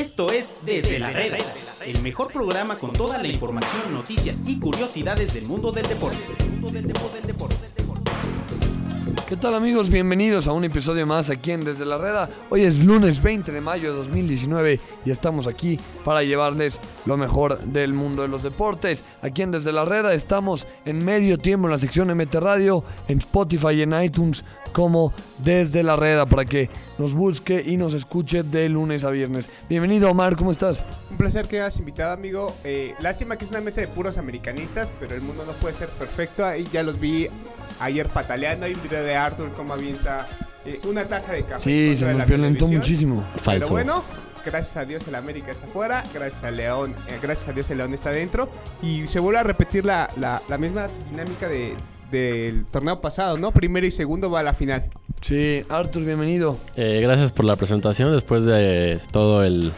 Esto es Desde la Reda, el mejor programa con toda la información, noticias y curiosidades del mundo del deporte. ¿Qué tal amigos? Bienvenidos a un episodio más aquí en Desde la Reda. Hoy es lunes 20 de mayo de 2019 y estamos aquí para llevarles lo mejor del mundo de los deportes. Aquí en Desde la Reda estamos en medio tiempo en la sección MT Radio, en Spotify y en iTunes como Desde la Reda para que nos busque y nos escuche de lunes a viernes. Bienvenido Omar, ¿cómo estás? Un placer que hayas invitado, amigo. Eh, lástima que es una mesa de puros americanistas, pero el mundo no puede ser perfecto. Ahí ya los vi ayer pataleando. Hay un video de Arthur cómo avienta eh, una taza de café. Sí, se nos violentó muchísimo. Pero Falso. bueno, gracias a Dios el América está afuera, gracias a León, eh, gracias a Dios el León está adentro y se vuelve a repetir la, la- la misma dinámica de- del torneo pasado, ¿no? Primero y segundo va a la final. Sí, Arthur, bienvenido. Eh, gracias por la presentación después de todo el,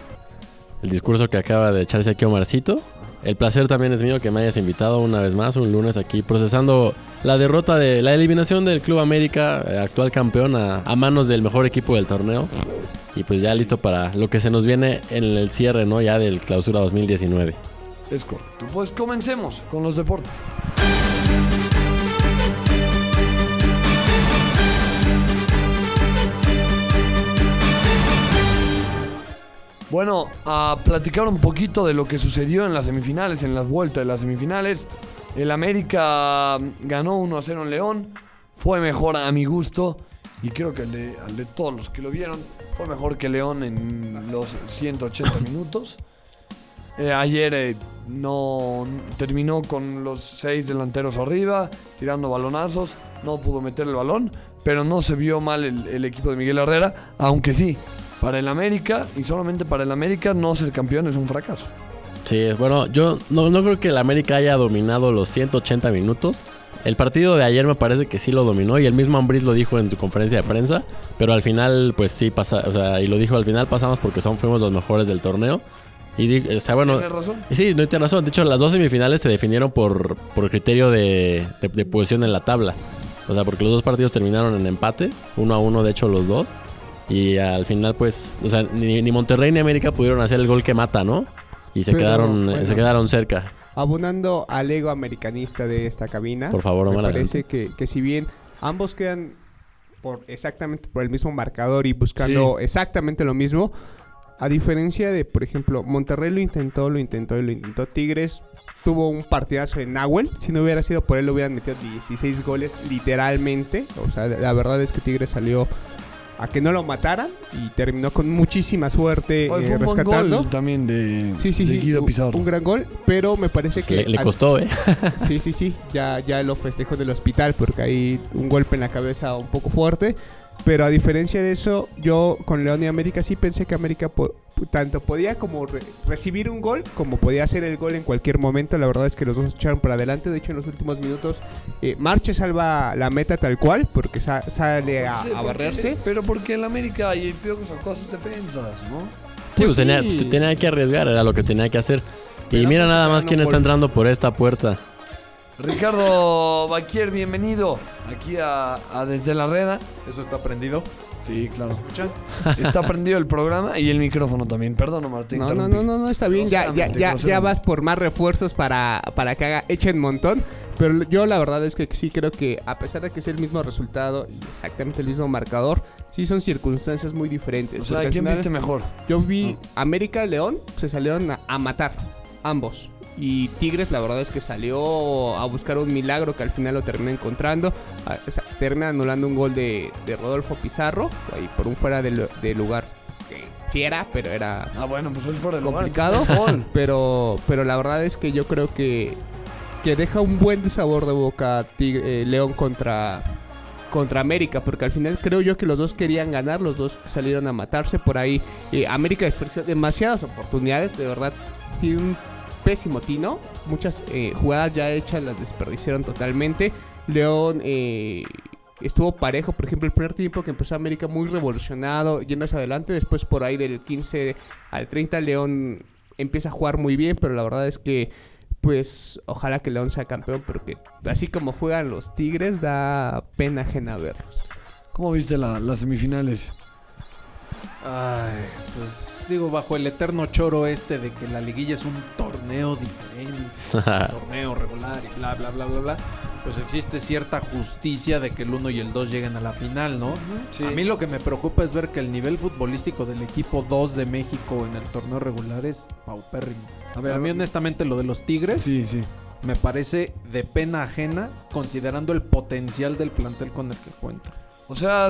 el discurso que acaba de echarse aquí Omarcito. El placer también es mío que me hayas invitado una vez más, un lunes aquí, procesando la derrota de la eliminación del Club América, eh, actual campeón, a, a manos del mejor equipo del torneo. Y pues ya listo para lo que se nos viene en el cierre, ¿no? Ya del clausura 2019. Es correcto. Pues comencemos con los deportes. Bueno, a platicar un poquito de lo que sucedió en las semifinales, en las vueltas de las semifinales. El América ganó 1 a 0 en León. Fue mejor a mi gusto. Y creo que de, al de todos los que lo vieron, fue mejor que León en los 180 minutos. Eh, ayer eh, no terminó con los seis delanteros arriba, tirando balonazos, no pudo meter el balón, pero no se vio mal el, el equipo de Miguel Herrera, aunque sí, para el América y solamente para el América no ser campeón es un fracaso. Sí, bueno, yo no, no creo que el América haya dominado los 180 minutos. El partido de ayer me parece que sí lo dominó y el mismo Ambriz lo dijo en su conferencia de prensa, pero al final pues sí pasa, o sea, y lo dijo al final pasamos porque son fuimos los mejores del torneo. Y o sea, bueno, ¿Tienes razón? sí, no tiene razón. De hecho, las dos semifinales se definieron por, por criterio de, de- de posición en la tabla. O sea, porque los dos partidos terminaron en empate, uno a uno, de hecho, los dos. Y al final, pues, o sea, ni, ni Monterrey ni América pudieron hacer el gol que mata, ¿no? Y se Pero, quedaron, bueno. se quedaron cerca. Abonando al ego americanista de esta cabina. Por favor, me Omar, parece que, que si bien ambos quedan por exactamente por el mismo marcador y buscando exactamente lo mismo, a diferencia de, por ejemplo, Monterrey lo intentó, lo intentó y lo intentó. Tigres tuvo un partidazo en Nahuel. Si no hubiera sido por él, lo hubieran metido 16 goles literalmente. O sea, la verdad es que Tigres salió a que no lo mataran y terminó con muchísima suerte Hoy eh, fue un buen rescatando. gol también de, Sí, sí, de sí. Guido un- Pizarro. Un gran gol, pero me parece Pues que. le, le al- costó, ¿eh? Sí, sí, sí. Ya, ya lo festejó del hospital porque hay un golpe en la cabeza un poco fuerte. Pero a diferencia de eso, yo con León y América sí pensé que América po- tanto podía como re- recibir un gol como podía hacer el gol en cualquier momento. La verdad es que los dos echaron para adelante. De hecho, en los últimos minutos, eh, Marche salva la meta tal cual porque sa- sale a, a barrerse. Pero porque el América y el Piojo sacó a sus defensas, ¿no? Sí, pues sí. tenía, pues, tenía que arriesgar, era lo que tenía que hacer. Y Pero mira pues, nada más quién está entrando por esta puerta. Ricardo Baquier, bienvenido aquí a, a Desde la Reda. ¿Eso está prendido? Sí, claro. ¿Escuchan? Está prendido el programa y el micrófono también. Perdón, Martín. No, no, no, no, no, está bien. Ya, ya, vas por más refuerzos para, para que haga, echen montón. Pero yo la verdad es que sí creo que a pesar de que es el mismo resultado y exactamente el mismo marcador, sí son circunstancias muy diferentes. O sea, ¿quién final viste mejor? Yo vi América León, se salieron a, a matar, ambos. Y Tigres la verdad es que salió a buscar un milagro que al final lo terminó encontrando. Ah, o sea, termina anulando un gol de, de Rodolfo Pizarro, ahí por un fuera de, lu- de lugar pero era Ah, bueno, pues es fuera de lugar. complicado. pero, pero la verdad es que yo creo que, que deja un buen sabor de boca Tig- eh, León contra, contra América, porque al final creo yo que los dos querían ganar, los dos salieron a matarse por ahí. eh, América desperdició demasiadas oportunidades, de verdad, tiene un pésimo tino, muchas eh, jugadas ya hechas las desperdiciaron totalmente. León eh, estuvo parejo, por ejemplo, el primer tiempo que empezó América muy revolucionado, yendo hacia adelante, después por ahí del 15 al 30 León empieza a jugar muy bien, pero la verdad es que pues ojalá que León sea campeón, porque así como juegan los Tigres, da pena ajena verlos. ¿Cómo viste la- las semifinales? Ay, pues digo, bajo el eterno choro este de que la liguilla es un torneo diferente, un torneo regular y bla, bla, bla, bla, bla, pues existe cierta justicia de que el 1 y el 2 lleguen a la final, ¿no? Sí. A mí lo que me preocupa es ver que el nivel futbolístico del equipo 2 de México en el torneo regular es paupérrimo. A A, ver, mí honestamente lo de los Tigres Sí, sí. me parece de pena ajena considerando el potencial del plantel con el que cuenta. O sea,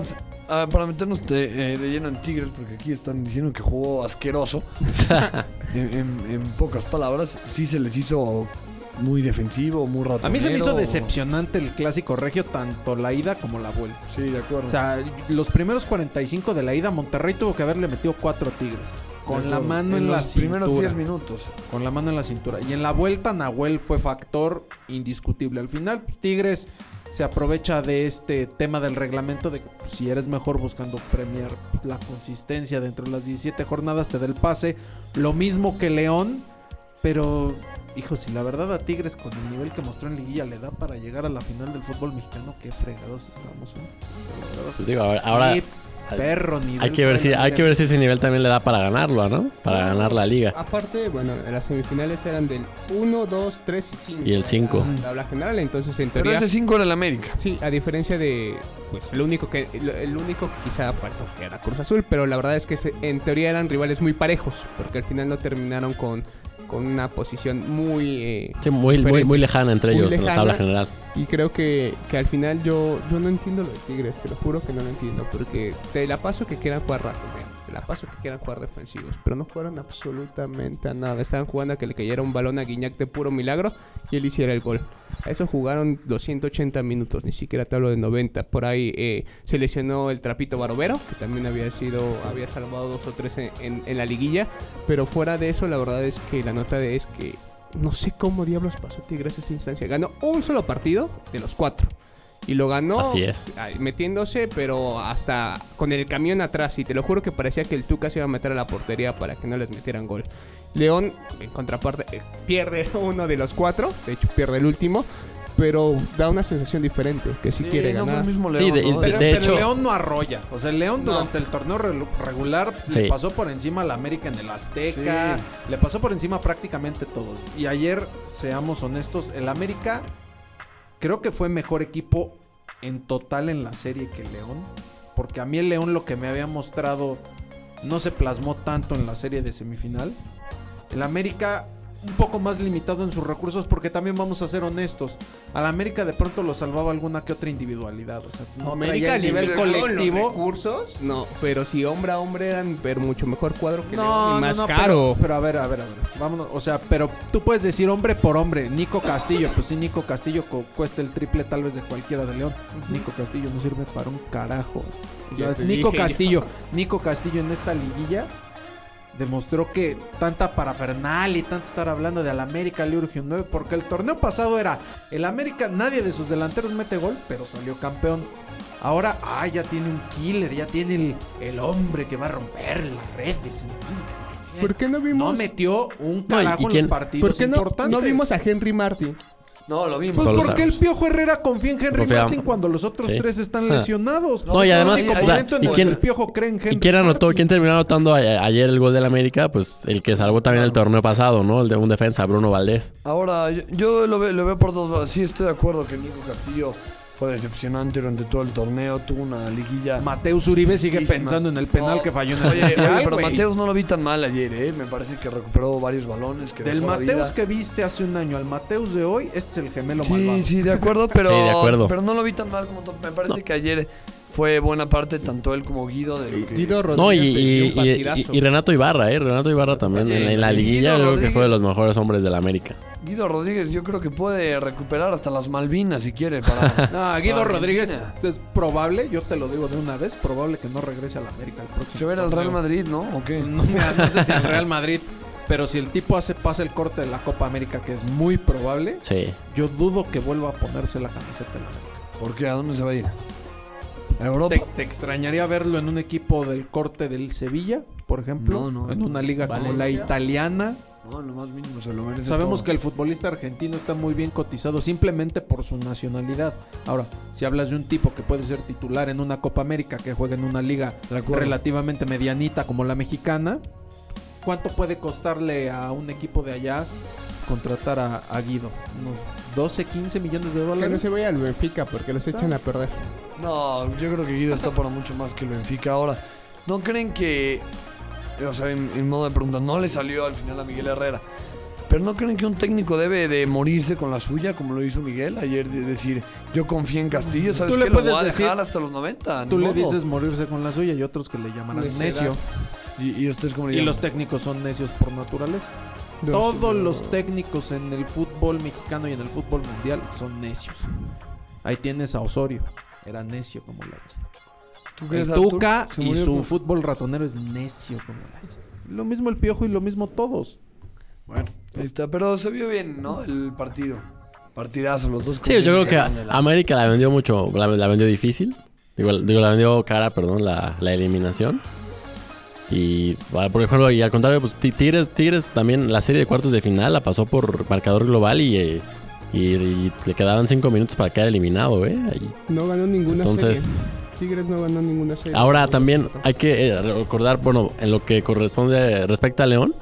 ah, para meternos de, eh, de lleno en Tigres, porque aquí están diciendo que jugó asqueroso. en, en- en pocas palabras, sí se les hizo muy defensivo, muy ratonero. A mí se me hizo decepcionante el clásico regio, tanto la ida como la vuelta. Sí, de acuerdo. O sea, los primeros 45 de la ida, Monterrey tuvo que haberle metido cuatro tigres. Con la mano en, en la los primeros cintura. 10 minutos. Con la mano en la cintura. Y en la vuelta, Nahuel fue factor indiscutible. Al final, pues, Tigres se aprovecha de este tema del reglamento de que pues, si eres mejor buscando premiar la consistencia dentro de las 17 jornadas, te da el pase. Lo mismo que León, pero... Hijo, si la verdad a Tigres con el nivel que mostró en Liguilla le da para llegar a la final del fútbol mexicano, qué fregados estamos, ¿eh? Pues digo, ahora, perro nivel hay que ver si hay que ver si ese nivel también le da para ganarlo, ¿no? Para ganar la liga. Aparte, bueno, las semifinales eran del 1, 2, 3 y 5. Y el cinco. La tabla general, entonces en Pero teoría... ese 5 era el América. Sí, a diferencia de, pues, el único que, el, el único que quizá faltó que era Cruz Azul, pero la verdad es que se- en teoría eran rivales muy parejos, porque al final no terminaron con, con una posición muy... eh, Sí, muy, muy, lejana entre Muy ellos en la tabla general. y creo que, que al final yo, yo no entiendo lo de Tigres, te lo juro que no lo entiendo, porque te la paso que quieran jugar rápido, te la paso que quieran jugar defensivos, pero no jugaron absolutamente a nada. Estaban jugando a que le cayera un balón a Guiñac de puro milagro y él hiciera el gol. A eso jugaron 280 minutos, ni siquiera te hablo de 90. Por ahí eh, se lesionó el Trapito Barovero, que también había sido, había salvado dos o tres en la liguilla. Pero fuera de eso, la verdad es que la nota de es que no sé cómo diablos pasó Tigres esta instancia. Ganó un solo partido de los cuatro. Y lo ganó Así es. metiéndose, pero hasta con el camión atrás. Y te lo juro que parecía que el Tuca se iba a meter a la portería para que no les metieran gol. León, en contraparte, eh, pierde uno de los cuatro. De hecho, pierde el último. Pero da una sensación diferente, que sí, Sí, quiere no fue ganar. el mismo Sí, León. de- ¿no? de- Pero, de pero hecho- León no arrolla. O sea, el León No. durante el torneo regular Sí. le pasó por encima al América en el Azteca. Le pasó por encima prácticamente todos. Y ayer, seamos honestos, el América creo que fue mejor equipo en total en la serie que León. Porque a mí el León lo que me había mostrado no se plasmó tanto en la serie de semifinal. El América un poco más limitado en sus recursos porque también vamos a ser honestos. Al América de pronto lo salvaba alguna que otra individualidad. O sea, no traía el nivel colectivo. recursos, no, pero si hombre a hombre eran pero mucho mejor cuadro que No, y más no, caro. Pero, pero a ver, a ver, a ver. Vámonos. O sea, pero tú puedes decir hombre por hombre. Nico Castillo. Pues sí, Nico Castillo co- cuesta el triple tal vez de cualquiera de León. Nico Castillo no sirve para un carajo. O sea, Nico Castillo. Nico Castillo en esta liguilla demostró que tanta parafernalia y tanto estar hablando de al América le urge un 9 porque el torneo pasado era el América, nadie de sus delanteros mete gol, pero salió campeón. Ahora, ah, ya tiene un killer, ya tiene el, el hombre que va a romper las redes. ¿Por qué no No vimos? metió un No, y- carajo en quién- los partidos ¿Por qué no, importantes. no vimos a Henry Martin? No, lo vimos. Pues porque el. Piojo Herrera confía en Henry Confía- Martin cuando los otros Sí. tres están Ah. lesionados. No, y además, el único o sea, momento en ¿y el quién- el Piojo cree en Henry ¿Y quién anotó? Martin. ¿Quién terminó anotando a- ayer el gol del América? Pues el que salvó también el torneo pasado, ¿no? El de un defensa, Bruno Valdés. Ahora, yo, yo lo, veo, lo veo por dos lados. Sí, estoy de acuerdo que Nico Castillo fue decepcionante durante todo el torneo. Tuvo una liguilla. Mateus Uribe sigue pensando en el penal No. que falló en el Oye, oye, pero. Mateus no lo vi tan mal ayer, ¿eh? Me parece que recuperó varios balones. Que Del la Mateus que viste hace un año al Mateus de hoy, este es el gemelo Sí, malvado. sí, de acuerdo, pero, Sí, de acuerdo. pero no lo vi tan mal como todo. Me parece que ayer fue buena parte tanto él como Guido de lo que... Guido Rodríguez No, y, Renato Ibarra, ¿eh? Renato Ibarra también en, en la sí, liguilla Guido creo que fue de los mejores hombres del América. Guido Rodríguez yo creo que puede recuperar hasta las Malvinas si quiere para... No, Guido. Rodríguez es probable, yo te lo digo de una vez, probable que no regrese a la América el próximo. ¿Se ve al Real. Madrid, no? ¿O qué? No, no sé si al Real Madrid, pero si el tipo hace pasa el corte de la Copa América, que es muy probable, Sí. yo dudo que vuelva a ponerse la camiseta en la América. ¿Por qué? ¿A dónde se va a ir? ¿A Europa? ¿Te, te extrañaría verlo en un equipo del corte del Sevilla, por ejemplo? No, no, en una liga como la italiana. No, lo más mínimo se lo merece Sabemos todo. que el futbolista argentino está muy bien cotizado simplemente por su nacionalidad. Ahora, si hablas de un tipo que puede ser titular en una Copa América, que juega en una liga relativamente medianita como la mexicana, ¿Cuánto puede costarle a un equipo de allá contratar a, a Guido? Unos 12, 15 millones de Que no dólares. se vaya al Benfica porque los echan a perder. No, yo creo que Guido está para mucho más que el Benfica ahora. ¿No creen que, o sea, en, en modo de pregunta, no le salió al final a Miguel Herrera? Pero ¿no creen que un técnico debe de morirse con la suya, como lo hizo Miguel ayer? De decir, yo confío en Castillo, ¿sabes qué? Lo voy a decir- dejar hasta los 90. ni Tú le modo. dices morirse con la suya y otros que le llamarán Necedad. necio. Y, y ustedes como le Y llaman? los técnicos son necios por naturaleza. Todos los técnicos en el fútbol mexicano y en el fútbol mundial son necios. Ahí tienes a Osorio. Era necio como leche. ¿Tú El? Tuca y murió su fútbol ratonero es necio como. Lo mismo el Piojo y lo mismo todos. Bueno, ahí está. Pero se vio bien, ¿no? El partido. Partidazo, los dos. Sí, yo creo que América la vendió mucho, la, la vendió difícil. Digo, digo, la vendió cara, perdón, la, la eliminación. Y, bueno, por ejemplo, y al contrario, pues Ti- Tigres, Tigres también la serie de cuartos de final la pasó por marcador global y, eh, y, y le quedaban cinco minutos para quedar eliminado, ¿eh? Ahí. No ganó ninguna Entonces, serie. Tigres no ganó ninguna serie. ahora también hay que eh, recordar, bueno, en lo que corresponde respecta a León,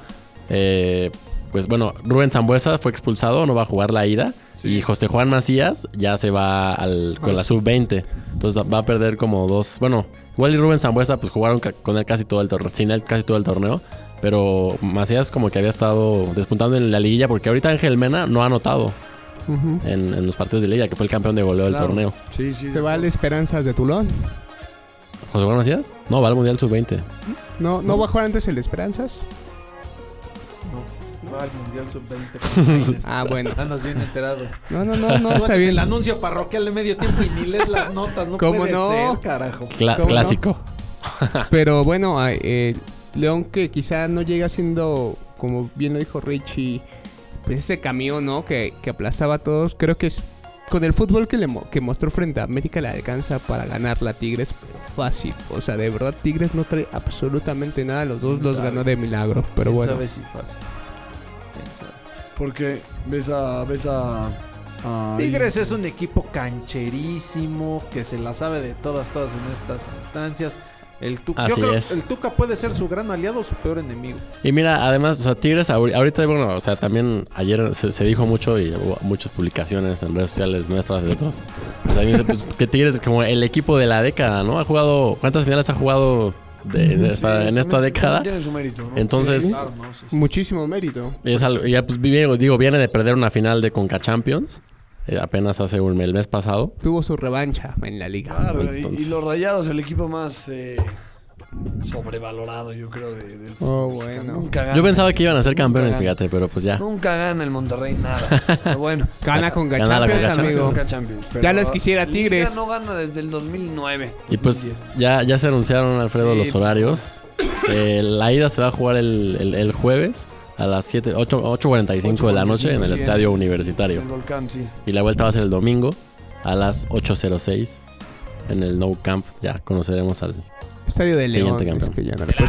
eh, pues bueno, Rubén Zambuesa fue expulsado, no va a jugar la ida. Y José Juan Macías ya se va al, con la sub-20. Entonces va a perder como dos. Bueno, igual y Rubén Zambuesa pues jugaron con él casi todo el torneo. Sin él casi todo el torneo. Pero Macías como que había estado despuntando en la liguilla. Porque ahorita Ángel Mena no ha anotado En, en los partidos de liga, que fue el campeón de goleo del torneo. Sí, sí. Se va al Esperanzas de Tulón. ¿José Juan Macías? No, va al Mundial sub-20. No, no va a jugar antes el Esperanzas. No, va al Mundial Sub-20. Ah, bueno. Andas bien enterado. No, no, no, no, está bien. el anuncio parroquial de medio tiempo y ni lees las notas. No ¿Cómo puede no? ser, carajo. Cla- ¿Cómo no? clásico. Pero bueno, eh, León que quizá no llega siendo, como bien lo dijo Richie, pues ese camión, ¿no? Que, que aplazaba a todos. Creo que es con el fútbol que, le mo- que mostró frente a América le alcanza para ganar la Tigres, pero fácil. O sea, de verdad, Tigres no trae absolutamente nada. Los dos ¿Quién los sabe? ganó de milagro. Pero ¿Quién bueno. sabe si fácil? ¿Quién sabe? Porque ves a. Ves a, a- Tigres es un equipo cancherísimo que se la sabe de todas, todas en estas instancias. El Tuca, yo creo es. que el Tuca puede ser su gran aliado o su peor enemigo. Y mira, además, o sea, Tigres ahori- ahorita, bueno, o sea, también ayer se, se dijo mucho y hubo muchas publicaciones en redes sociales nuestras de otros. O sea, dice, pues, que Tigres es como el equipo de la década, ¿no? Ha jugado, ¿cuántas finales ha jugado de, de- o sea, en esta También- década? Tiene su mérito, ¿no? Entonces, Claro, no, sí, sí. Muchísimo mérito. es algo, ya pues viene- digo, viene de perder una final de Conca Champions, eh, apenas hace un el mes pasado. Tuvo su revancha en la liga. Claro, y- los Rayados, el equipo más eh, sobrevalorado, yo creo, de- del fútbol. Oh, bueno. Nunca gana. Yo pensaba que iban a ser campeones, gana. fíjate, pero pues ya. Nunca gana el Monterrey nada. Pero bueno. Gana con Gana la Champions, Conca amigo. Conca Champions, pero Ya los quisiera Liga Tigres. no gana desde el 2009. Y pues ya, ya se anunciaron, Alfredo, Sí, los horarios. Eh, la ida se va a jugar el, el- el jueves a las 7, 8, 8.45 de la noche en el 8:45, Estadio. Universitario. El volcán, sí. Y la vuelta va a ser el domingo a las 8.06 en el No Camp. Ya conoceremos al Estadio de León. Siguiente campeón. Es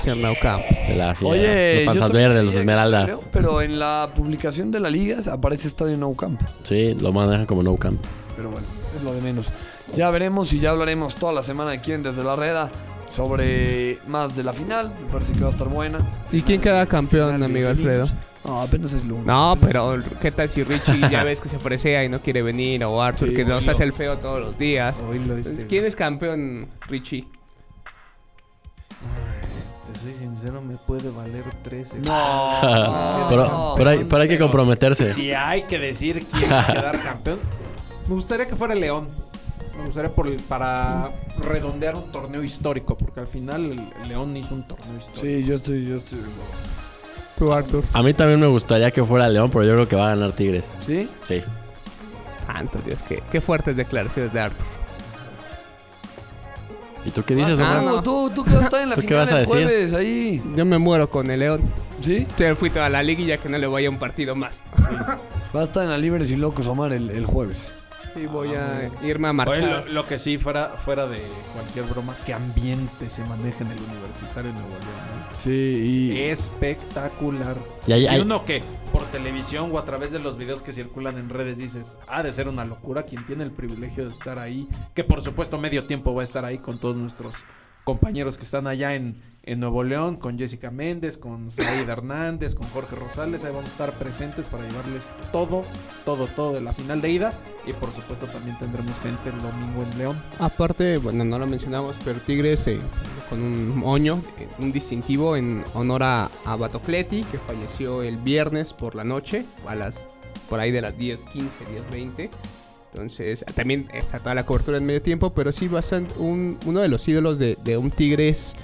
que ya no Camp. de la FIA. Oye, los Panzas Verdes, los Esmeraldas. creo, pero en la publicación de la liga aparece Estadio Nou Camp. Sí, lo manejan como No Camp. Pero bueno, es lo de menos. Ya veremos y ya hablaremos toda la semana aquí en Desde la Reda sobre más de la final. Me parece que va a estar buena. ¿Y quién queda campeón, Final amigo Alfredo? No, apenas es lunes. No, Apenas pero ¿qué tal si Richie ya ves que se presea y no quiere venir? O Arthur Sí, que nos oílo. hace el feo todos los días. Hoy lo Entonces. ¿Quién es campeón, Richie? Te soy sincero, me puede valer 13. No, pero, no, pero, hay, pero hay que comprometerse. Si hay que decir quién va a quedar campeón, me gustaría que fuera León. Me gustaría por el- para redondear un torneo histórico, porque al final el, León hizo un torneo histórico. Sí, yo estoy, yo estoy. Tú, Arthur. A mí también me gustaría que fuera León, pero yo creo que va a ganar Tigres. ¿Sí? Sí. Santo Dios, qué, qué fuertes declaraciones de Arthur. ¿Y tú qué dices, Ah, Omar? No, tú, tú que vas a estar en la ¿Tú qué final vas a el decir? jueves ahí. Yo me muero con el León. ¿Sí? Yo fui toda la liguilla que no le voy a un partido más. Va a estar en la Libres y Locos Omar el, el jueves. Y voy a irme a Oye, marchar. lo, lo que sí, fuera, fuera de cualquier broma, qué ambiente se maneja en el Universitario Nuevo León. ¿no? Sí, y. Espectacular. Y hay- si hay- uno que por televisión o a través de los videos que circulan en redes dices, ha de ser una locura quien tiene el privilegio de estar ahí, que por supuesto medio tiempo va a estar ahí con todos nuestros compañeros que están allá en, en Nuevo León, con Jessica Méndez, con Said Hernández, con Jorge Rosales. Ahí vamos a estar presentes para llevarles todo, todo, todo de la final de ida. Y por supuesto también tendremos gente el domingo en León. Aparte, bueno, no lo mencionamos, pero Tigres con un moño, eh, un distintivo en honor a, a Batocleti, que falleció el viernes por la noche, a las por ahí de las 10, 15, 10, 20. Entonces, también está toda la cobertura en medio tiempo, pero sí bastante un, uno de los ídolos de, de un Tigres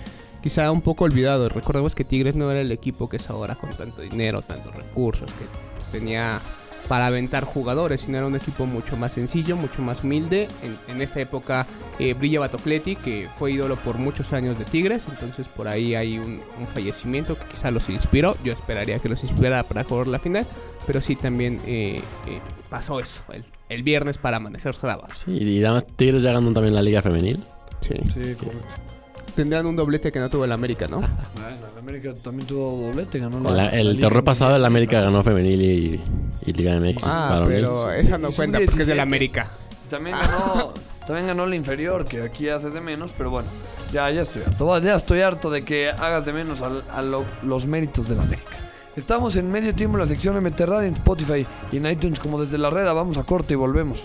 quizá un poco olvidado. Recordemos que Tigres no era el equipo que es ahora con tanto dinero, tantos recursos, que tenía para aventar jugadores, sino era un equipo mucho más sencillo, mucho más humilde. En, en esa época eh, brilla Batocleti, que fue ídolo por muchos años de Tigres, entonces por ahí hay un, un fallecimiento que quizá los inspiró. Yo esperaría que los inspirara para jugar la final, pero sí también eh, eh, pasó eso, el, el, viernes para amanecer sábado. Sí, y además Tigres ya ganó también la Liga Femenil. Sí. Sí, correcto. Tendrán un doblete que no tuvo el América, ¿no? Bueno, el América también tuvo doblete, ganó la, La- la el Liga torneo pasado el. América ganó Femenil y, y Liga MX Ah, varonil. pero esa no cuenta porque es del 17. América. También ganó, también ganó la inferior, que aquí hace de menos, pero bueno, ya, ya estoy harto. Ya estoy harto de que hagas de menos a, lo- los méritos de la América. Estamos en medio tiempo en la sección MT Radio en Spotify y en iTunes como desde la red. Vamos a corte y volvemos.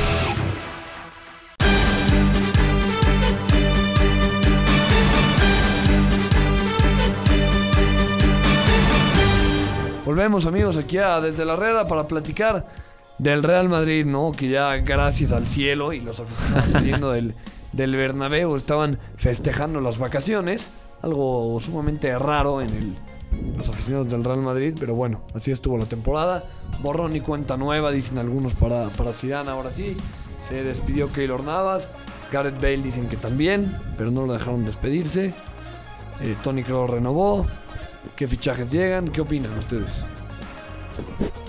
Volvemos amigos aquí a Desde la Reda para platicar del Real Madrid, ¿no? Que ya gracias al cielo y los aficionados saliendo del, del Bernabéu estaban festejando las vacaciones. Algo sumamente raro en el, los aficionados del Real Madrid, pero bueno, así estuvo la temporada. Borrón y cuenta nueva, dicen algunos para, para Zidane ahora sí. Se despidió Keylor Navas. Gareth Bale dicen que también, pero no lo dejaron despedirse. Eh, Tony Kroos renovó. ¿Qué fichajes llegan? ¿Qué opinan ustedes?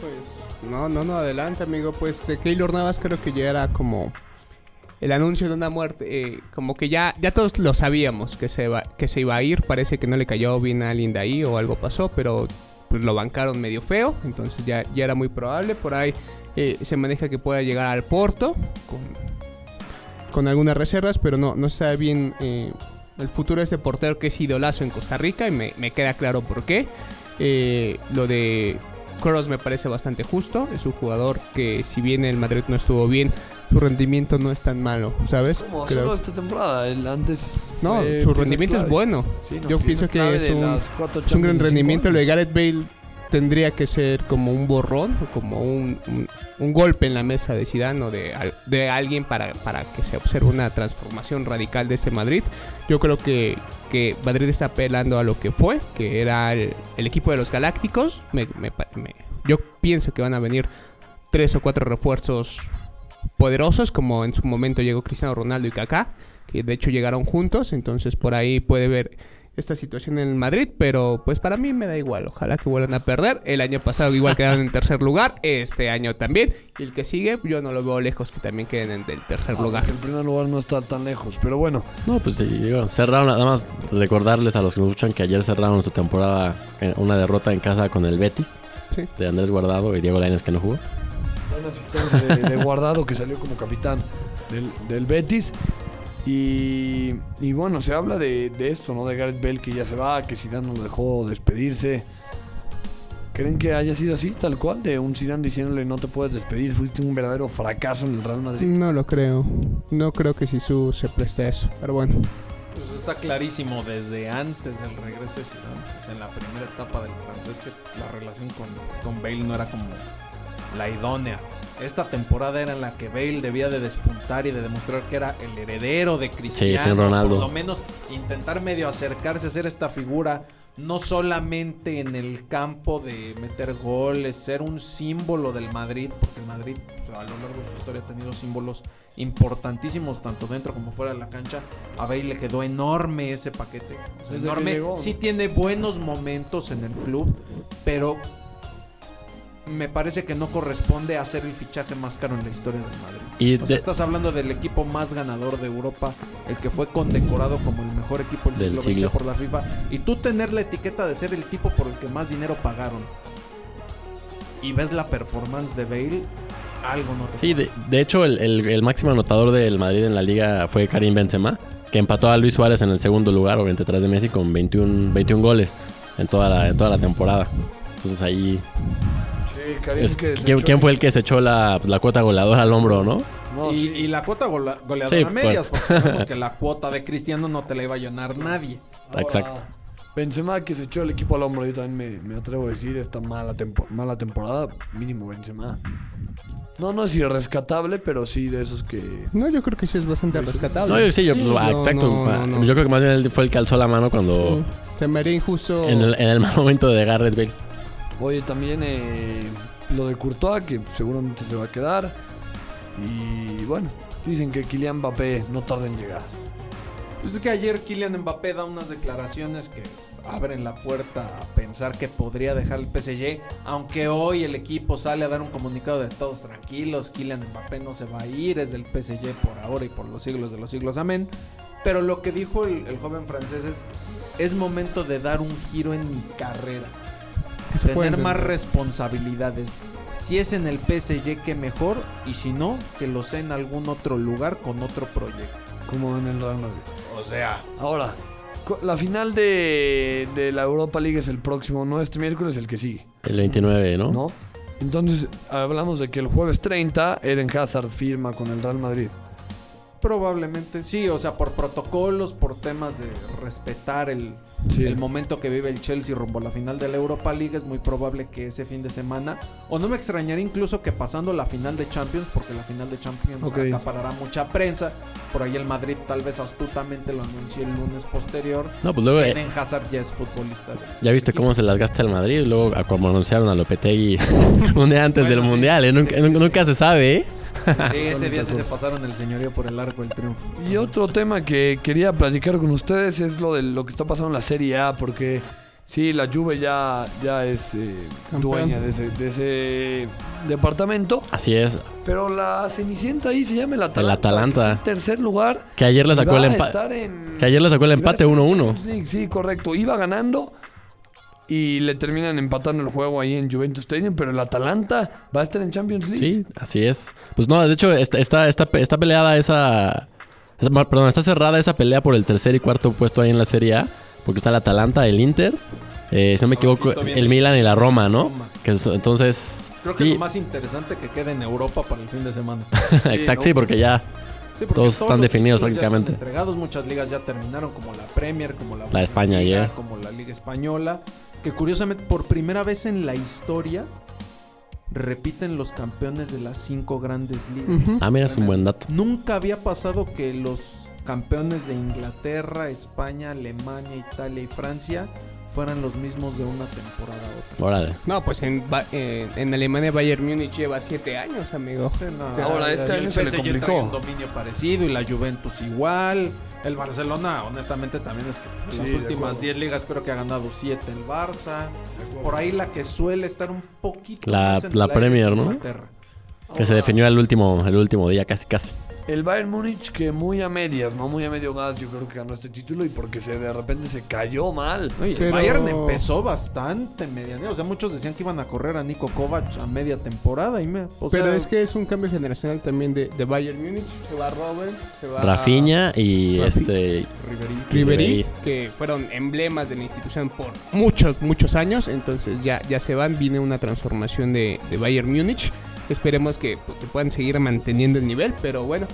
Pues no, no, no, adelante, amigo. Pues de Keylor Navas creo que ya era como el anuncio de una muerte. eh, como que ya, ya todos lo sabíamos que se, va, que se iba a ir. Parece que no le cayó bien a alguien de ahí o algo pasó, pero pues, lo bancaron medio feo. Entonces ya, ya era muy probable. Por ahí eh, se maneja que pueda llegar al Porto con, con algunas reservas, pero no, no se sabe bien eh, el futuro de este portero que es idolazo en Costa Rica y me, me queda claro por qué. Eh, lo de Kroos me parece bastante justo. Es un jugador que si bien el Madrid no estuvo bien, su rendimiento no es tan malo, ¿sabes? Como solo esta temporada, el antes No, su rendimiento es bueno. Sí, no, Yo pienso que es un, es un gran rendimiento. Lo de. Gareth Bale tendría que ser como un borrón, como un, un- golpe en la mesa de Zidane o de, de alguien para, para que se observe una transformación radical de ese Madrid. Yo creo que, que Madrid está apelando a lo que fue, que era el, equipo de los Galácticos. Me- me me- yo pienso que van a venir tres o cuatro refuerzos poderosos, como en su momento llegó Cristiano Ronaldo y Kaká, que de hecho llegaron juntos, entonces por ahí puede ver esta situación en el Madrid, pero pues para mí me da igual. Ojalá que vuelvan a perder. El año pasado igual quedaron en tercer lugar, este año también. Y el que sigue, yo no lo veo lejos que también queden en el tercer lugar. El primer lugar no está tan lejos, pero bueno. No, pues sí, digo, cerraron, nada más recordarles a los que nos escuchan que ayer cerraron su temporada en una derrota en casa con el Betis Sí. de Andrés Guardado y Diego Lainez que no jugó. Buena asistencia de, de Guardado que salió como capitán del, del Betis. Y, y bueno, se habla de, de esto, ¿no? De Gareth Bale que ya se va, que Zidane no lo dejó despedirse. ¿Creen que haya sido así, tal cual? De un Zidane diciéndole no te puedes despedir, fuiste un verdadero fracaso en el Real Madrid. No lo creo. No creo que Sisu se preste a eso. Pero bueno. Pues está clarísimo desde antes del regreso de Zidane, pues en la primera etapa del francés, que la relación con, con Bale no era como la idónea. Esta temporada era en la que Bale debía de despuntar y de demostrar que era el heredero de Cristiano. sin Ronaldo. Por lo menos intentar medio acercarse a ser esta figura, no solamente en el campo de meter goles, ser un símbolo del Madrid, porque el Madrid a lo largo de su historia ha tenido símbolos importantísimos tanto dentro como fuera de la cancha. A Bale le quedó enorme ese paquete. O sea, enorme. Sí tiene buenos momentos en el club, pero me parece que no corresponde a ser el fichaje más caro en la historia del Madrid. Y O sea, estás hablando del equipo más ganador de Europa, el que fue condecorado como el mejor equipo del, Del siglo. XX por la FIFA, y tú tener la etiqueta de ser el tipo por el que más dinero pagaron, y ves la performance de Bale, algo no te Sí, de, de hecho, el, el- el máximo anotador del Madrid en la liga fue Karim Benzema, que empató a Luis Suárez en el segundo lugar, obviamente detrás de Messi, con 21, 21 goles en toda, la, en toda la temporada. Entonces ahí... Karim es- que se ¿quién, echó- quién fue el que se echó la, pues, la cuota goleadora al hombro, no? No, y, sí. y la cuota gola- goleadora Sí, a medias, pues. porque sabemos que la cuota de Cristiano no te la iba a llenar nadie. Ahora, Exacto. Benzema que se echó el equipo al hombro, yo también me, me atrevo a decir esta mala, tempo- mala temporada, mínimo Benzema. No, no es irrescatable, pero sí de esos que... No, yo creo que sí es bastante rescatable. No, yo sí, yo, pues, ah, no, exacto. no, no, no. Yo creo que más bien él fue el que alzó la mano cuando... Sí. Se me haría injusto. En el, en el mal momento de Garrett Bale. Oye, también eh, lo de Courtois, que seguramente se va a quedar. Y bueno, dicen que Kylian Mbappé no tarda en llegar. Pues es que ayer Kylian Mbappé da unas declaraciones que abren la puerta a pensar que podría dejar el PSG, aunque hoy el equipo sale a dar un comunicado de todos tranquilos, Kylian Mbappé no se va a ir, es del PSG por ahora y por los siglos de los siglos, amén. Pero lo que dijo el, el joven francés es, es momento de dar un giro en mi carrera, que se puede tener más responsabilidades. Si es en el PSG, que mejor, y si no, que lo sea en algún otro lugar con otro proyecto. Como en el Real Madrid. O sea, Ahora, la final de, de la Europa League es el próximo, no este miércoles, el que sigue, El 29, ¿no? ¿no? Entonces, hablamos de que el jueves 30 Eden Hazard firma con el Real Madrid. Probablemente, sí, o sea, por protocolos, por temas de respetar el, Sí. el momento que vive el Chelsea rumbo a la final de la Europa League, es muy probable que ese fin de semana, o no me extrañaría incluso que pasando la final de Champions, porque la final de Champions Ok. acaparará mucha prensa, por ahí el Madrid tal vez astutamente lo anunció el lunes posterior, No, pues luego... eh, Eden Hazard ya es futbolista. Ya viste cómo se las gasta el Madrid, luego como anunciaron a Lopetegui un día antes Bueno, del sí. Mundial, ¿eh? Nunca, sí. nunca se sabe, ¿eh? Sí, ese día sí se pasaron el señorío por el arco del triunfo. Y otro tema que quería platicar con ustedes es lo de lo que está pasando en la Serie A, porque sí, la Juve ya, ya es eh, dueña de ese, de ese departamento, Así es. pero la Cenicienta ahí se llama el Atalanta. El Atalanta. que está en tercer lugar. Que ayer le sacó el empate. en- Que ayer le sacó el empate estar en 1-1. Champions League, Sí, correcto. Iba ganando y le terminan empatando el juego ahí en Juventus Stadium, pero el Atalanta va a estar en Champions League. Sí, así es. Pues no, de hecho, está, está, está, está peleada esa, esa- Perdón, está cerrada esa pelea por el tercer y cuarto puesto ahí en la Serie A. Porque está el Atalanta, el Inter. eh, si no me equivoco, el Milan y la Roma, ¿no? Roma. Que es- entonces. Creo que sí, es lo más interesante que queda en Europa para el fin de semana. exacto, ¿no? sí, porque ya. Sí, porque Todos están definidos ya prácticamente. están entregados, muchas ligas ya terminaron, como la Premier, como la, La España ayer. como la Liga Española, que curiosamente por primera vez en la historia repiten los campeones de las cinco grandes ligas. Ah, mira, es un buen dato. Nunca había pasado que los campeones de Inglaterra, España, Alemania, Italia y Francia fueran los mismos de una temporada a otra. Órale. No, pues en, Ba- en, en Alemania Bayern Múnich lleva siete años, amigo. Sí, no. Ahora, este el año se le complicó. un dominio parecido y la Juventus igual. El Barcelona, honestamente, también es que en Sí, las últimas acuerdo. 10 ligas creo que ha ganado 7 el Barça. Por ahí la que suele estar un poquito La- más en la Premier, ¿no? Inglaterra. Que se definió el último, el último día, casi casi. El Bayern Múnich que muy a medias, no muy a medio gas, yo creo que ganó este título y porque se de repente se cayó mal. El Bayern empezó bastante medianero. O sea, muchos decían que iban a correr a Nico Kovac a media temporada. Y me, o Pero sea, es que es un cambio generacional también de, de Bayern Múnich. Se va Robben, se va Rafinha y Rafi- este. Ribery, Ribery. que fueron emblemas de la institución por muchos, muchos años. Entonces ya, ya se van. Viene una transformación de, de Bayern Múnich. Esperemos que, que puedan seguir manteniendo el nivel. Pero bueno,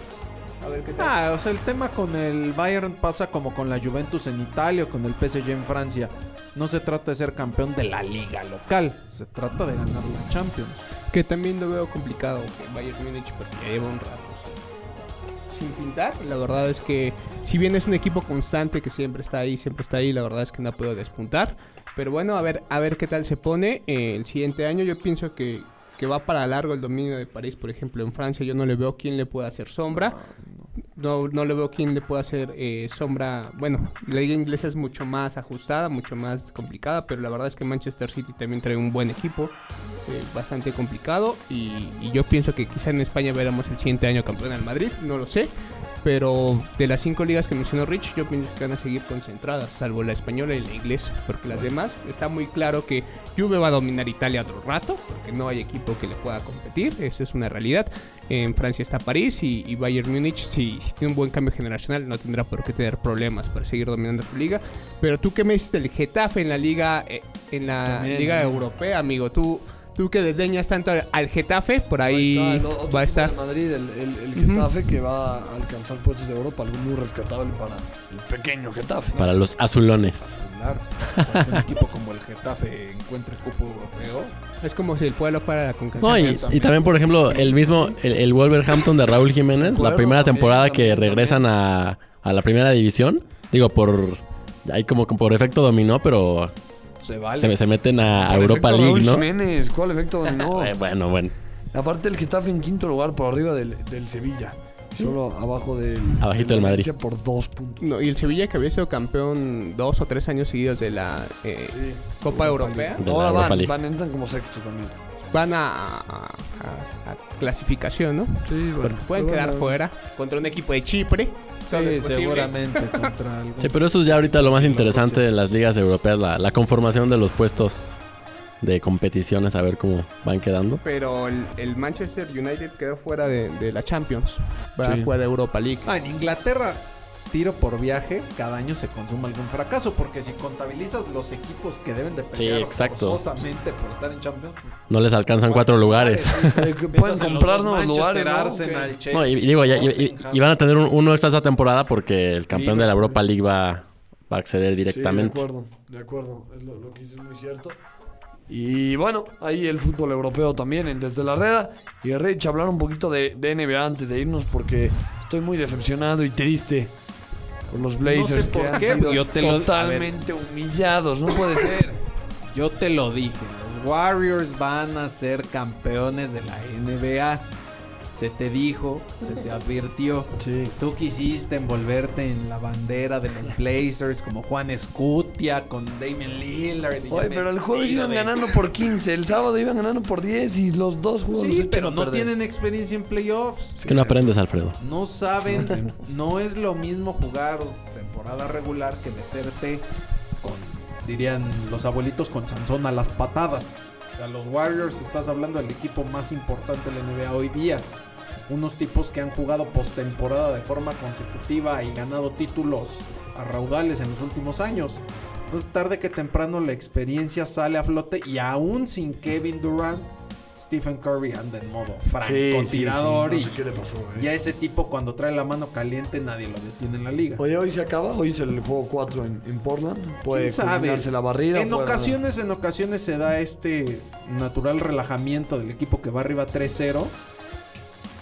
a ver qué tal. Ah, o sea, el tema con el Bayern pasa como con la Juventus en Italia o con el PSG en Francia. No se trata de ser campeón de la liga local, se trata de ganar la Champions. Que también lo veo complicado que Bayern Múnich porque ya lleva un rato sin, sin pintar. La verdad es que si bien es un equipo constante que siempre está ahí, siempre está ahí, la verdad es que no puedo despuntar. Pero bueno, a ver, a ver qué tal se pone eh, el siguiente año. Yo pienso que, que va para largo el dominio de París, por ejemplo, en Francia. Yo no le veo quién le pueda hacer sombra. No, no le veo quién le pueda hacer eh, sombra. Bueno, la liga inglesa es mucho más ajustada, mucho más complicada, pero la verdad es que Manchester City también trae un buen equipo, eh, bastante complicado. Y, y yo pienso que quizá en España veremos el siguiente año campeón al Madrid, no lo sé. Pero de las cinco ligas que mencionó Rich, yo pienso que van a seguir concentradas, salvo la española y la inglesa, porque las demás está muy claro que Juve va a dominar Italia otro rato, porque no hay equipo que le pueda competir, esa es una realidad. En Francia está París y, y Bayern Múnich, si, si tiene un buen cambio generacional, no tendrá por qué tener problemas para seguir dominando su liga. Pero tú qué me dices del Getafe en la liga, eh, en la También, liga europea, amigo? Tú, tú que desdeñas tanto al, al Getafe, por ahí está va a estar. de Madrid, el, el, el. Getafe, que va a alcanzar puestos de Europa, algo muy rescatable para el pequeño Getafe. Para los azulones. Un equipo como el Getafe encuentre cupo europeo. Es como si el pueblo fuera la Conca No, y, y también, por ejemplo, el mismo, el, el Wolverhampton de Raúl Jiménez, la primera también, temporada que también, regresan a, a la primera división. Digo, por. Ahí como que por efecto dominó, pero Se vale. se, se meten a, Europa efecto League, Raúl ¿no? Jiménez, ¿cuál efecto dominó? Eh, bueno, bueno. Aparte el Getafe en quinto lugar por arriba del, del Sevilla. Solo abajo del, Abajito del Madrid. Por dos puntos. No, y el Sevilla que había sido campeón dos o tres años seguidos de la eh, Sí. Copa Europea. De Ahora Europa van, van, entran como sexto también. Van a, a- a- a clasificación, ¿no? Sí, Porque pueden quedar bueno. fuera contra un equipo de Chipre. Sí, seguramente contra algún... Sí, pero eso es ya ahorita lo más interesante de las ligas europeas, la, la conformación de los puestos de competiciones, a ver cómo van quedando. Pero el, el Manchester United quedó fuera de, de la Champions. Va Sí. a jugar Europa League. Ah, en Inglaterra, tiro por viaje, cada año se consume algún fracaso. Porque si contabilizas los equipos que deben de pelear forzosamente por estar en Champions, pues, No les alcanzan cuatro lugares. Eh, pueden piensas en los comprar dos nuevos Manchester, lugares, ¿no? Arsenal, Que- Chelsea, No, y, y digo, ya, y, y- Tottenham. y van a tener un- uno extra esta temporada porque el campeón de la Europa League va, va a acceder directamente. Sí, de acuerdo, de acuerdo. Es lo, lo que dices muy cierto. Y bueno, ahí el fútbol europeo también en Desde la Reda. Y Rich, hablar un poquito de, de NBA antes de irnos porque estoy muy decepcionado y triste por los Blazers sé por que han qué, sido yo te lo- a ver. totalmente humillados. No puede ser. Yo te lo dije, los Warriors van a ser campeones de la NBA. Se te dijo, se te advirtió. Sí. Tú quisiste envolverte en la bandera de los Blazers como Juan Escutia con Damian Lillard. y Oye, pero el jueves iban de- ganando por 15, el sábado iban ganando por 10 y los dos juegos Sí, pero no perder. tienen experiencia en playoffs. Es que no aprendes, Alfredo. No saben, no es lo mismo jugar temporada regular que meterte con, dirían los abuelitos, con Sansón a las patadas. O sea, los Warriors, estás hablando del equipo más importante de la NBA hoy día. Unos tipos que han jugado postemporada de forma consecutiva y ganado títulos a raudales en los últimos años. Entonces, tarde que temprano la experiencia sale a flote y aún sin Kevin Durant, Stephen Curry anda en modo francotirador no y sé qué le pasó, eh. ya ese tipo cuando trae la mano caliente nadie lo detiene en la liga. Oye, hoy se acaba, hoy es el juego 4 en, en Portland. Puede culminarse la barrida. En puede- ocasiones, en ocasiones se da este natural relajamiento del equipo que va arriba 3-0.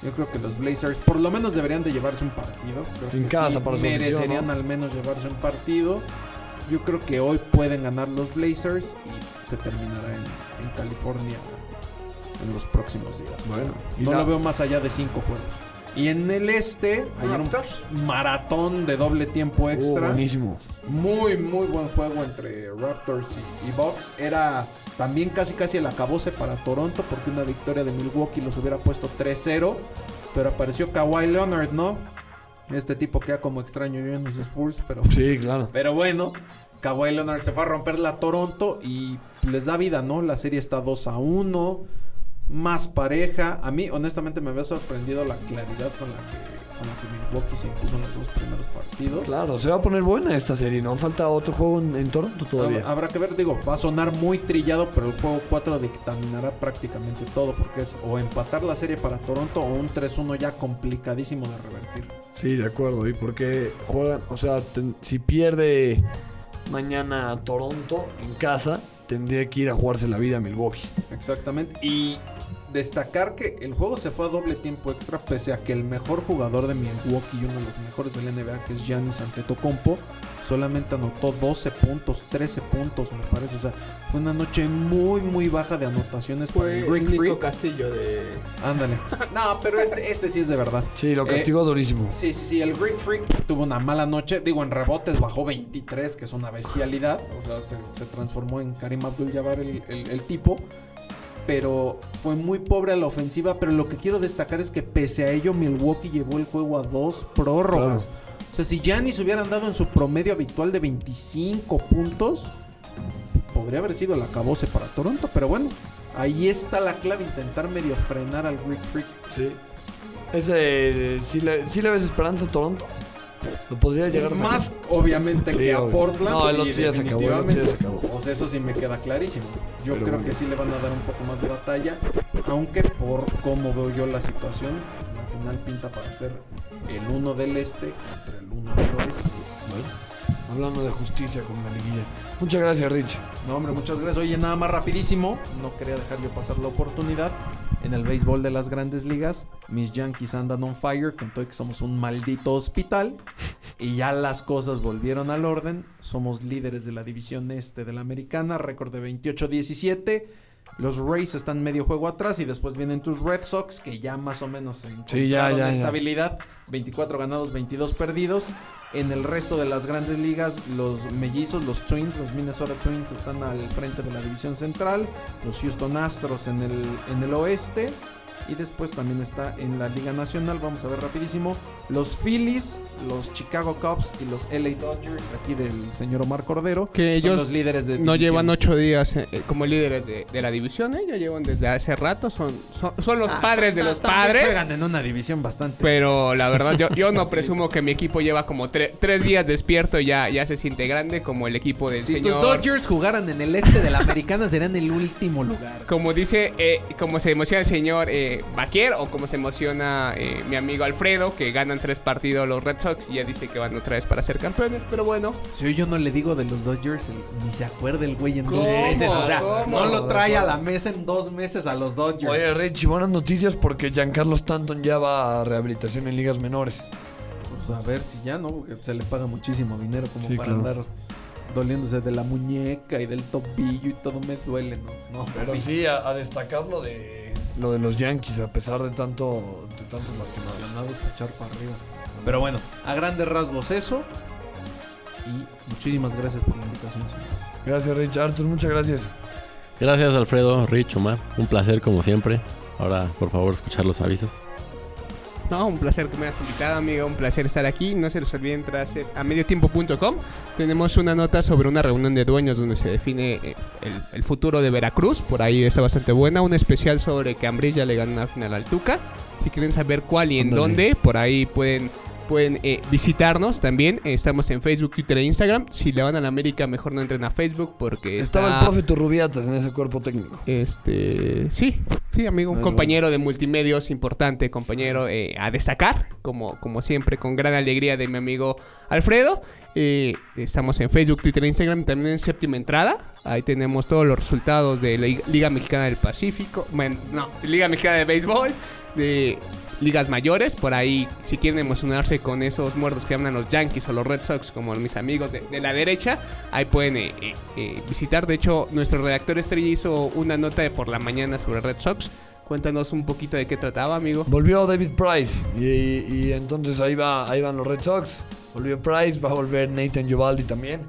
Yo creo que los Blazers por lo menos deberían de llevarse un partido. Creo En que casa para su afición, merecerían ¿no? al menos llevarse un partido. Yo creo que hoy pueden ganar los Blazers y se terminará en, en California en los próximos días. O Bueno, sea, no la- lo veo más allá de cinco juegos. Y en el este, Raptors. un maratón de doble tiempo Uh, extra. buenísimo. Muy, muy buen juego entre Raptors y, y Bucks. Era también casi casi el acabose para Toronto porque una victoria de Milwaukee los hubiera puesto 3-0. Pero apareció Kawhi Leonard, ¿no? Este tipo queda como extraño yo en los Spurs, pero... Sí, claro. Pero bueno, Kawhi Leonard se fue a romper la Toronto y les da vida, ¿no? La serie está 2 a 1, más pareja. A mí, honestamente, me había sorprendido la claridad con la que, con la que Milwaukee se impuso en los dos primeros partidos. Claro, se va a poner buena esta serie, ¿no? Falta otro juego en, en Toronto todavía. Hab- Habrá que ver, digo, va a sonar muy trillado, pero el juego 4 dictaminará prácticamente todo, porque es o empatar la serie para Toronto o un 3-1 ya complicadísimo de revertir. Sí, de acuerdo. Y porque juegan, o sea, ten- si pierde mañana Toronto en casa, tendría que ir a jugarse la vida a Milwaukee. Exactamente. Y destacar que el juego se fue a doble tiempo extra, pese a que el mejor jugador de Milwaukee y uno de los mejores del NBA, que es Giannis Antetokounmpo, solamente anotó 12 puntos, 13 puntos, me parece. O sea, fue una noche muy, muy baja de anotaciones para Fue el Greek Nico Freak. Castillo de... Ándale. No, pero este, este sí es de verdad. Sí, lo Eh, castigó durísimo. Sí, sí, sí, el Greek Freak tuvo una mala noche. Digo, en rebotes bajó 23, que es una bestialidad. O sea, se, se transformó en Karim Abdul-Jabbar el, el- el tipo. Pero fue muy pobre a la ofensiva. Pero lo que quiero destacar es que pese a ello, Milwaukee llevó el juego a dos prórrogas. O sea, si Giannis hubiera andado en su promedio habitual de 25 puntos, podría haber sido el acabose para Toronto. Pero bueno, ahí está la clave, intentar medio frenar al Greek Freak. Sí. Ese, ¿sí le, sí le ves esperanza a Toronto? Lo podría llegar a sacar? Más obviamente Sí, que a. Portland. No, el sí, otro ya se acabó, el otro ya se definitivamente. acabó. O sea, eso sí me queda clarísimo. Yo Pero creo bueno. que sí le van a dar un poco más de batalla. Aunque por cómo veo yo la situación, la final pinta para ser el uno del este contra el uno del oeste. Hablando de justicia con la liguilla. Muchas gracias, Rich. No, hombre, muchas gracias. Oye, nada más rapidísimo. No quería dejar yo pasar la oportunidad. En el béisbol de las grandes ligas, mis Yankees andan on fire. Con todo y que somos un maldito hospital. Y ya las cosas volvieron al orden. Somos líderes de la división este de la americana. Récord de 28-17. Los Rays están medio juego atrás. Y después vienen tus Red Sox. Que ya más o menos encontraron Sí, ya, ya, ya. estabilidad. 24 ganados, 22 perdidos. En el resto de las grandes ligas, los mellizos, los Twins, los Minnesota Twins están al frente de la división central, los Houston Astros en el, en el oeste y después también está en la Liga Nacional, vamos a ver rapidísimo, los Phillies, los Chicago Cubs y los LA Dodgers, aquí del señor Omar Cordero, Que son ellos los líderes de No llevan ocho días eh, eh, como líderes de, de la división, ¿eh? Ya llevan desde hace rato. Son, son, son los Ah, padres de los padres. Juegan en una división bastante. Pero la verdad, yo, yo no presumo que mi equipo lleva como tre- tres días despierto y ya, ya se siente grande como el equipo del si señor. tus Dodgers jugaran en el este de la americana serían el último lugar. Como dice, eh, como se emociona el señor eh, Baquier o como se emociona eh, mi amigo Alfredo, que ganan tres partidos los Red Sox y ya dice que van otra vez para ser campeones. Pero bueno, Si hoy yo no le digo de los Dodgers, ni se acuerda el güey en dos meses. O sea, ¿Cómo? no lo trae a la mesa en dos meses a los Dodgers. Oye, Rich, buenas noticias porque Giancarlo Stanton ya va a rehabilitación en ligas menores. Pues a ver si ya, ¿no? Porque se le paga muchísimo dinero como Sí, para claro. andar doliéndose de la muñeca y del tobillo y todo me duele, ¿no? No, Pero papi. sí, a, a destacar lo de, lo de los Yankees, a pesar de tanto de tantos lastimados. Para echar para arriba. Pero bueno, a grandes rasgos eso. Y muchísimas gracias por la invitación, señores. Gracias, Rich. Arthur, muchas gracias. Gracias, Alfredo, Rich, Omar. Un placer, como siempre. Ahora, por favor, escuchar los avisos. No, un placer que me hayas invitado, amigo. Un placer estar aquí. No se les olvide entrar a mediotiempo.com. Tenemos una nota sobre una reunión de dueños donde se define eh, el, el futuro de Veracruz. Por ahí está bastante buena. Un especial sobre que Ambrilla le ganó una final al Tuca. Si quieren saber cuál y en dónde, por ahí pueden, pueden eh, visitarnos también. Estamos en Facebook, Twitter e Instagram. Si le van a la América, mejor no entren a Facebook porque Estaba está- el profe Turrubiatas en ese cuerpo técnico. este, sí, sí, amigo, un compañero de multimedios importante, compañero eh, a destacar, como, como siempre, con gran alegría de mi amigo Alfredo. Eh, estamos en Facebook, Twitter e Instagram, también en Séptima Entrada. Ahí tenemos todos los resultados de la Liga Mexicana del Pacífico. Bueno, no, Liga Mexicana de Béisbol, de ligas mayores. Por ahí, si quieren emocionarse con esos muertos que llaman los Yankees o los Red Sox, como mis amigos de, la derecha, ahí pueden eh, eh, eh, visitar. De hecho, nuestro redactor estrella hizo una nota de por la mañana sobre Red Sox. Cuéntanos un poquito de qué trataba, amigo. Volvió David Price y, y entonces ahí, va, ahí van los Red Sox. Volvió Price, va a volver Nathan Giovanni también.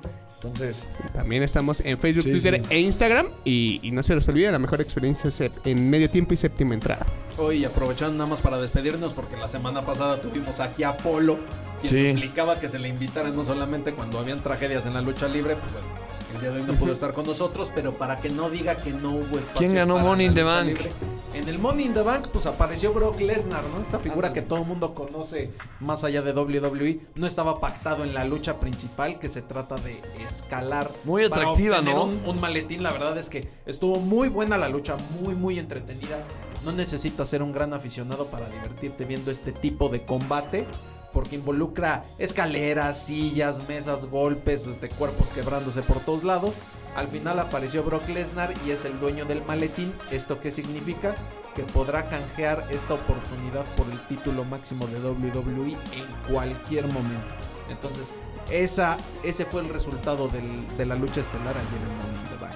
Entonces, También estamos en Facebook, Sí, Twitter sí. e Instagram. Y, y no se los olvide, la mejor experiencia es en medio tiempo y séptima entrada. Hoy aprovechando nada más para despedirnos porque la semana pasada tuvimos aquí a Polo quien Sí. suplicaba que se le invitara no solamente cuando habían tragedias en la lucha libre, pues bueno, el día de hoy no pudo estar con nosotros, pero para que no diga que no hubo espacio. ¿Quién ganó para Money in the Bank? libre. En el Money in the Bank pues apareció Brock Lesnar, ¿no? Esta figura que todo el mundo conoce más allá de WWE, no estaba pactado en la lucha principal que se trata de escalar. Muy atractiva, ¿no? Un, un maletín, la verdad es que estuvo muy buena la lucha, muy muy entretenida. No necesitas ser un gran aficionado para divertirte viendo este tipo de combate. Porque involucra escaleras, sillas, mesas, golpes, este, cuerpos quebrándose por todos lados. Al final apareció Brock Lesnar y es el dueño del maletín. ¿Esto qué significa? Que podrá canjear esta oportunidad por el título máximo de WWE en cualquier momento. Entonces, esa, ese fue el resultado del- de la lucha estelar ayer en Money in the Bank.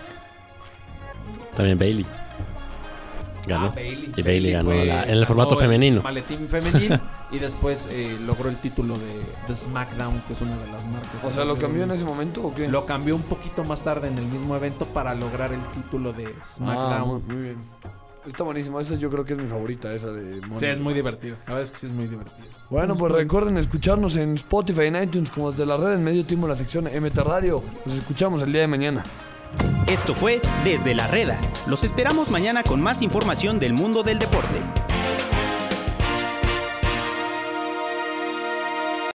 También Bailey. Ganó. Ah, Bailey. Y Bailey ganó la- en el formato femenino. Maletín femenil y después eh, logró el título de, de SmackDown, que es una de las marcas. o sea, ¿lo cambió en ese momento o qué? Lo cambió un poquito más tarde en el mismo evento para lograr el título de Ah, SmackDown. muy, muy bien. Está buenísimo. Esa yo creo que es mi favorita, esa de Money. sí, es muy divertido. La verdad es que sí es muy divertido. Bueno, pues recuerden escucharnos en Spotify, en iTunes, como desde la red en medio tiempo en la sección MT Radio. Nos escuchamos el día de mañana. Esto fue Desde la Reda. Los esperamos mañana con más información del mundo del deporte.